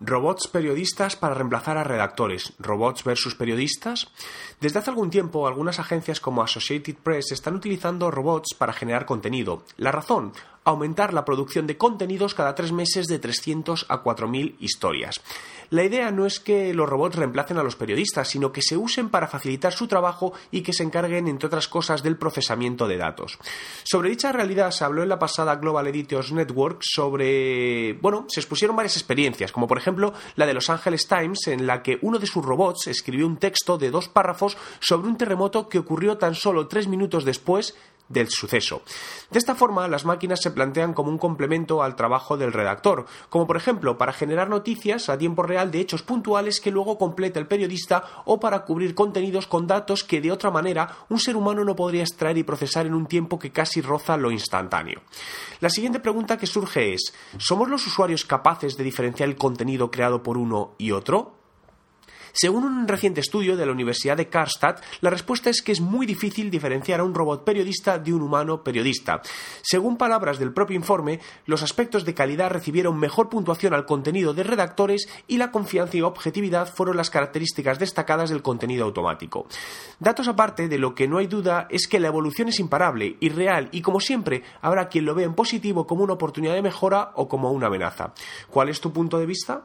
Robots periodistas para reemplazar a redactores. ¿Robots versus periodistas? Desde hace algún tiempo, algunas agencias como Associated Press están utilizando robots para generar contenido. La razón, aumentar la producción de contenidos cada tres meses de 300 a 4.000 historias. La idea no es que los robots reemplacen a los periodistas, sino que se usen para facilitar su trabajo y que se encarguen, entre otras cosas, del procesamiento de datos. Sobre dicha realidad se habló en la pasada Global Editors Network sobre... bueno, se expusieron varias experiencias, como por ejemplo la de Los Angeles Times, en la que uno de sus robots escribió un texto de dos párrafos sobre un terremoto que ocurrió tan solo tres minutos después del suceso. De esta forma, las máquinas se plantean como un complemento al trabajo del redactor, como por ejemplo para generar noticias a tiempo real de hechos puntuales que luego completa el periodista o para cubrir contenidos con datos que de otra manera un ser humano no podría extraer y procesar en un tiempo que casi roza lo instantáneo. La siguiente pregunta que surge es, ¿somos los usuarios capaces de diferenciar el contenido creado por uno y otro? Según un reciente estudio de la Universidad de Karlstad, la respuesta es que es muy difícil diferenciar a un robot periodista de un humano periodista. Según palabras del propio informe, los aspectos de calidad recibieron mejor puntuación al contenido de redactores y la confianza y objetividad fueron las características destacadas del contenido automático. Datos aparte, de lo que no hay duda es que la evolución es imparable y real y como siempre habrá quien lo vea en positivo como una oportunidad de mejora o como una amenaza. ¿Cuál es tu punto de vista?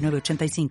906985.